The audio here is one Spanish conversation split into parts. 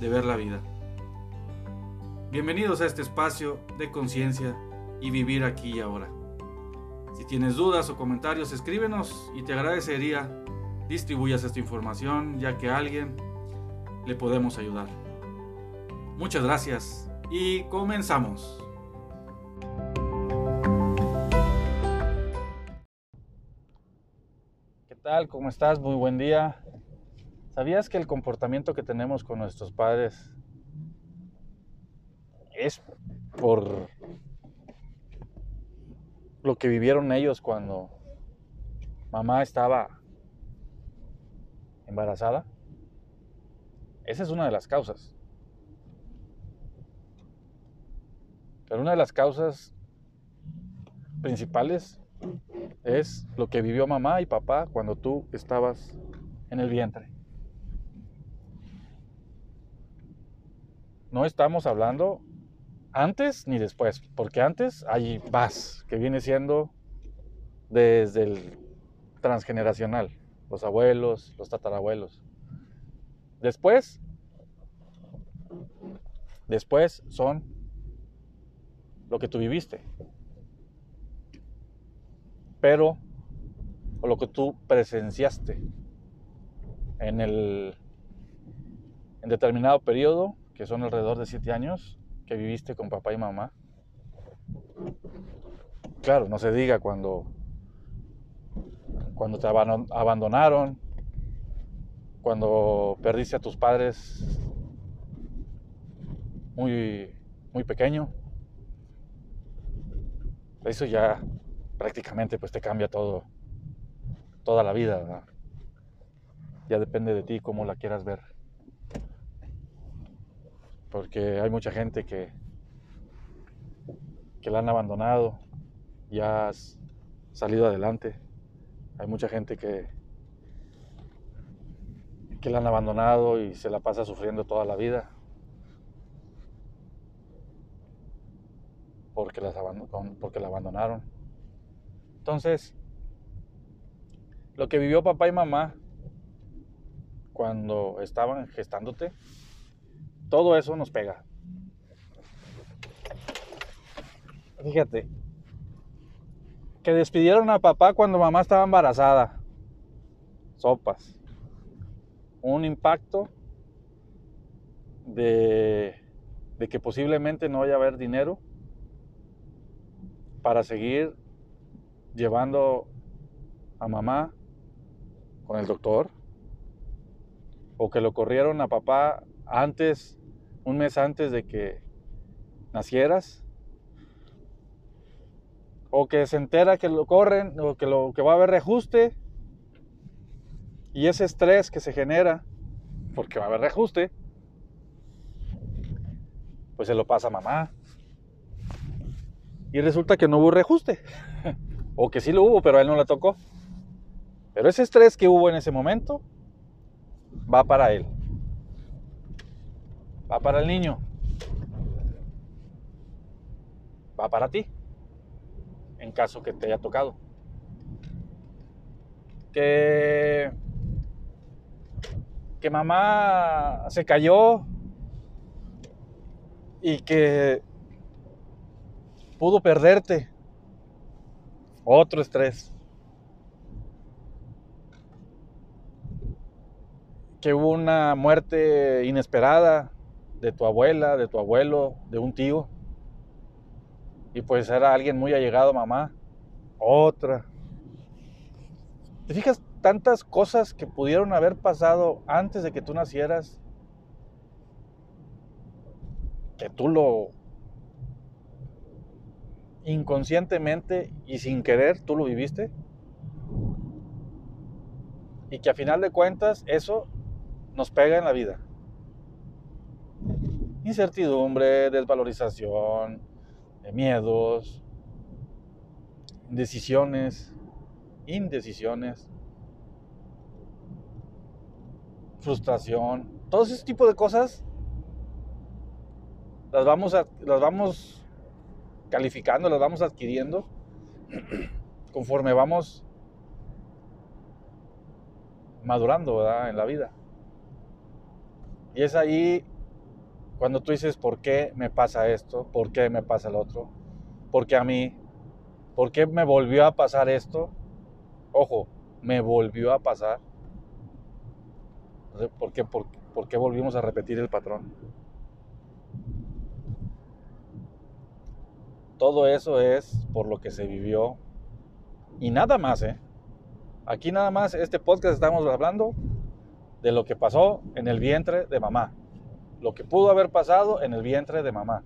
de ver la vida. Bienvenidos a este espacio de conciencia y vivir aquí y ahora. Si tienes dudas o comentarios, escríbenos y te agradecería distribuyas esta información ya que a alguien le podemos ayudar. Muchas gracias y comenzamos. ¿Qué tal? ¿Cómo estás? Muy buen día. ¿Sabías que el comportamiento que tenemos con nuestros padres es por lo que vivieron ellos cuando mamá estaba embarazada? Esa es una de las causas. Pero una de las causas principales es lo que vivió mamá y papá cuando tú estabas en el vientre. No estamos hablando antes ni después, porque antes hay vas, que viene siendo desde el transgeneracional, los abuelos, los tatarabuelos. Después, después son lo que tú viviste, pero o lo que tú presenciaste en el en determinado periodo que son alrededor de siete años que viviste con papá y mamá. Claro, no se diga cuando, cuando te abandonaron, cuando perdiste a tus padres muy, muy pequeño. Eso ya prácticamente pues te cambia todo, toda la vida. Ya depende de ti cómo la quieras ver porque hay mucha gente que, que la han abandonado y has salido adelante. Hay mucha gente que, que la han abandonado y se la pasa sufriendo toda la vida. Porque, las porque la abandonaron. Entonces, lo que vivió papá y mamá cuando estaban gestándote, todo eso nos pega. Fíjate, que despidieron a papá cuando mamá estaba embarazada. Sopas. Un impacto de, de que posiblemente no vaya a haber dinero para seguir llevando a mamá con el doctor. O que lo corrieron a papá antes un mes antes de que nacieras, o que se entera que lo corren, o que, lo, que va a haber reajuste, y ese estrés que se genera, porque va a haber reajuste, pues se lo pasa a mamá. Y resulta que no hubo reajuste. o que sí lo hubo, pero a él no le tocó. Pero ese estrés que hubo en ese momento va para él va para el niño, va para ti, en caso que te haya tocado. Que, que mamá se cayó y que pudo perderte. Otro estrés. que hubo una muerte inesperada de tu abuela, de tu abuelo, de un tío. Y pues era alguien muy allegado, mamá. Otra. ¿Te fijas tantas cosas que pudieron haber pasado antes de que tú nacieras? Que tú lo inconscientemente y sin querer tú lo viviste. Y que a final de cuentas eso nos pega en la vida. Incertidumbre, desvalorización, miedos, decisiones, indecisiones, frustración, todo ese tipo de cosas las vamos, las vamos calificando, las vamos adquiriendo conforme vamos madurando en la vida. Y es ahí cuando tú dices, ¿por qué me pasa esto? ¿Por qué me pasa el otro? ¿Por qué a mí? ¿Por qué me volvió a pasar esto? Ojo, me volvió a pasar. ¿Por qué, por, por qué volvimos a repetir el patrón? Todo eso es por lo que se vivió. Y nada más, ¿eh? Aquí nada más, este podcast estamos hablando de lo que pasó en el vientre de mamá. Lo que pudo haber pasado en el vientre de mamá.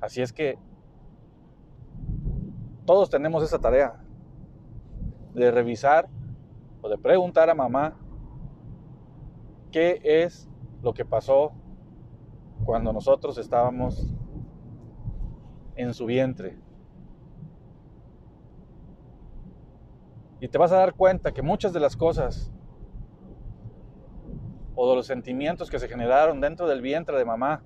Así es que todos tenemos esa tarea de revisar o de preguntar a mamá qué es lo que pasó cuando nosotros estábamos en su vientre. Y te vas a dar cuenta que muchas de las cosas o de los sentimientos que se generaron dentro del vientre de mamá,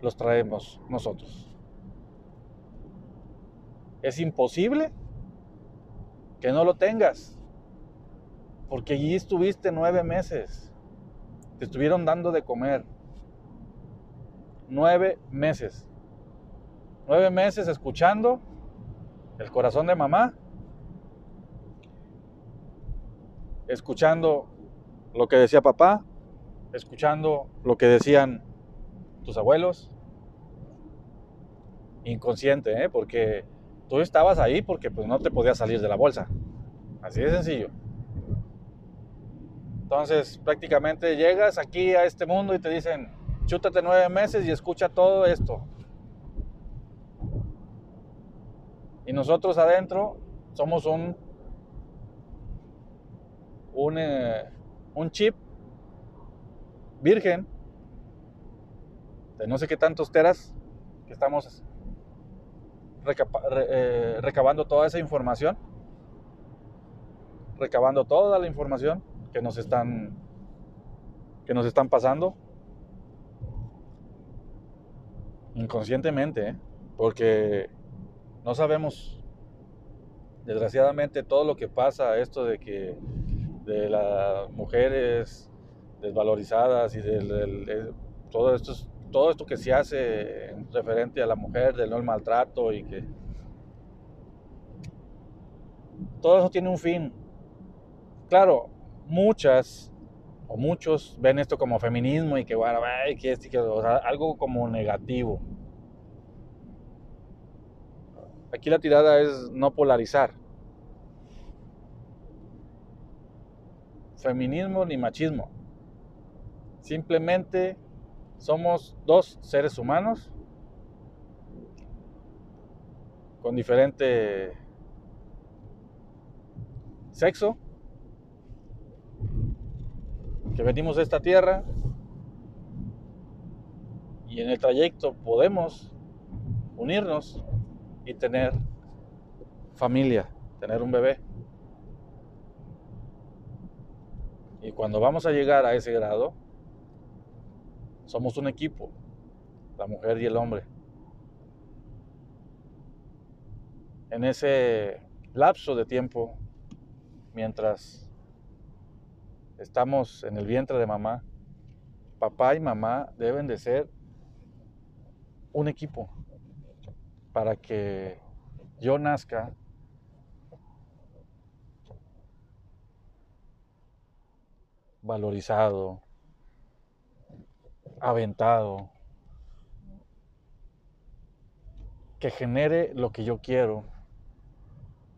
los traemos nosotros. Es imposible que no lo tengas, porque allí estuviste nueve meses, te estuvieron dando de comer. Nueve meses. Nueve meses escuchando el corazón de mamá escuchando lo que decía papá, escuchando lo que decían tus abuelos. Inconsciente, ¿eh? porque tú estabas ahí porque pues, no te podías salir de la bolsa. Así de sencillo. Entonces, prácticamente llegas aquí a este mundo y te dicen, chútate nueve meses y escucha todo esto. Y nosotros adentro somos un un, eh, un chip virgen de no sé qué tantos teras que estamos eh, recabando toda esa información, recabando toda la información que nos están que nos están pasando inconscientemente, ¿eh? porque no sabemos desgraciadamente todo lo que pasa esto de que de las mujeres desvalorizadas y de todo, esto, todo esto que se hace referente a la mujer, del no el maltrato y que todo eso tiene un fin. Claro, muchas o muchos ven esto como feminismo y que bueno, que, es, que algo como negativo. Aquí la tirada es no polarizar. Feminismo ni machismo. Simplemente somos dos seres humanos con diferente sexo que venimos de esta tierra y en el trayecto podemos unirnos y tener familia, tener un bebé. Y cuando vamos a llegar a ese grado, somos un equipo, la mujer y el hombre. En ese lapso de tiempo, mientras estamos en el vientre de mamá, papá y mamá deben de ser un equipo para que yo nazca valorizado, aventado, que genere lo que yo quiero,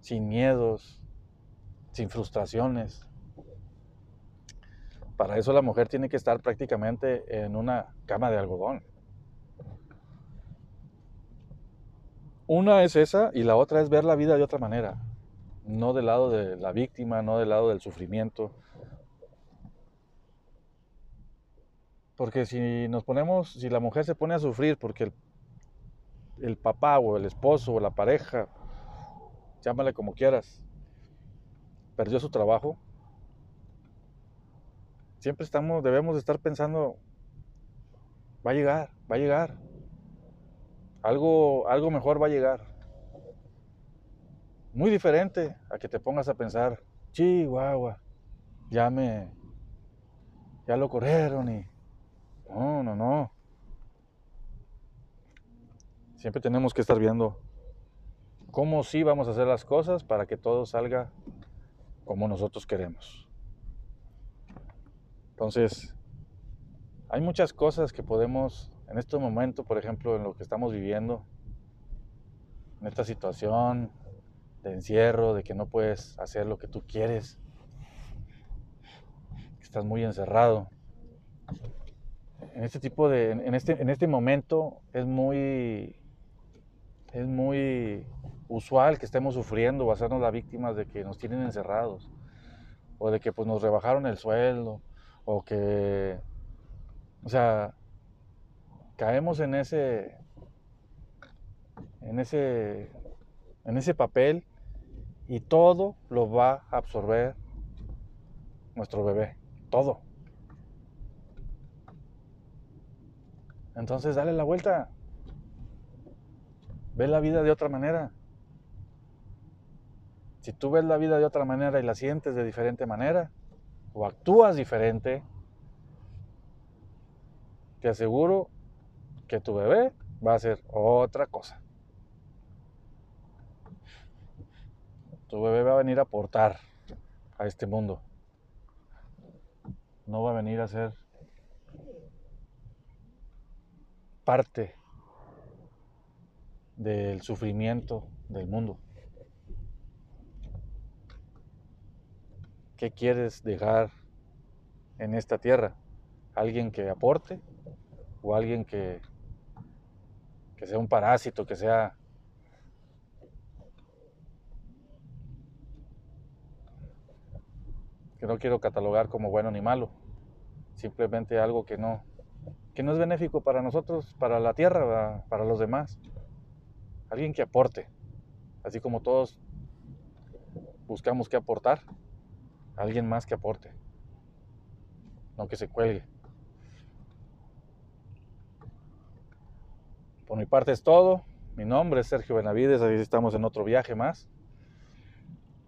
sin miedos, sin frustraciones. Para eso la mujer tiene que estar prácticamente en una cama de algodón. Una es esa y la otra es ver la vida de otra manera, no del lado de la víctima, no del lado del sufrimiento. Porque si nos ponemos, si la mujer se pone a sufrir porque el, papá o el esposo o la pareja, llámale como quieras, perdió su trabajo, siempre estamos, debemos estar pensando, va a llegar, va a llegar, algo, algo mejor va a llegar. Muy diferente a que te pongas a pensar, chihuahua, ya me, ya lo corrieron y... No, no, no. Siempre tenemos que estar viendo cómo sí vamos a hacer las cosas para que todo salga como nosotros queremos. Entonces, hay muchas cosas que podemos en este momento, por ejemplo, en lo que estamos viviendo, en esta situación de encierro, de que no puedes hacer lo que tú quieres, que estás muy encerrado. En este tipo de, en este, en este momento es muy, es muy usual que estemos sufriendo o hacernos las víctimas de que nos tienen encerrados, o de que pues nos rebajaron el sueldo, o que, o sea, caemos en ese, en ese, en ese papel y todo lo va a absorber nuestro bebé, todo. Entonces dale la vuelta. Ve la vida de otra manera. Si tú ves la vida de otra manera y la sientes de diferente manera, o actúas diferente, te aseguro que tu bebé va a ser otra cosa. Tu bebé va a venir a aportar a este mundo. No va a venir a ser parte del sufrimiento del mundo. ¿Qué quieres dejar en esta tierra? ¿Alguien que aporte o alguien que que sea un parásito, que sea... que no quiero catalogar como bueno ni malo, simplemente algo que no, que no es benéfico para nosotros, para la tierra, para los demás. Alguien que aporte, así como todos buscamos que aportar, alguien más que aporte, no que se cuelgue. Por mi parte es todo. Mi nombre es Sergio Benavides, ahí estamos en otro viaje más.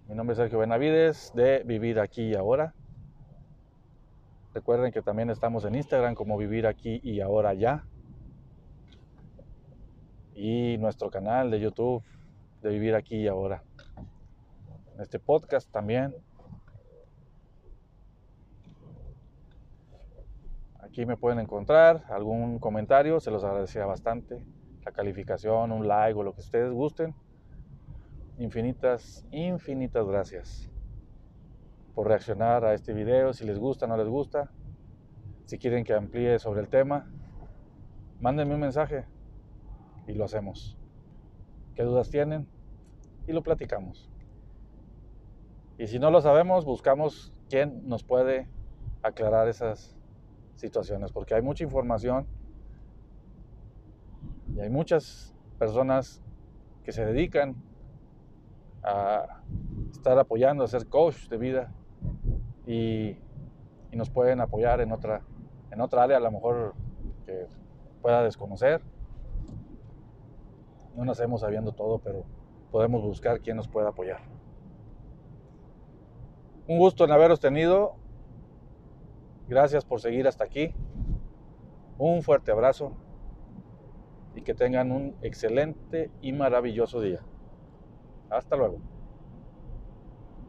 Mi nombre es Sergio Benavides de Vivir Aquí y Ahora. Recuerden que también estamos en Instagram como Vivir Aquí y Ahora Ya. Y nuestro canal de YouTube de Vivir Aquí y Ahora. En este podcast también. Aquí me pueden encontrar algún comentario, se los agradecería bastante. La calificación, un like o lo que ustedes gusten. Infinitas, infinitas gracias reaccionar a este video. Si les gusta, no les gusta. Si quieren que amplíe sobre el tema, mándenme un mensaje y lo hacemos. ¿Qué dudas tienen? Y lo platicamos. Y si no lo sabemos, buscamos quién nos puede aclarar esas situaciones, porque hay mucha información y hay muchas personas que se dedican a estar apoyando, a ser coach de vida y, nos pueden apoyar en otra, en otra área a lo mejor que pueda desconocer. No nacemos sabiendo todo, pero podemos buscar quién nos pueda apoyar. Un gusto en haberos tenido Gracias por seguir hasta aquí. Un fuerte abrazo y que tengan un excelente y maravilloso día. Hasta luego.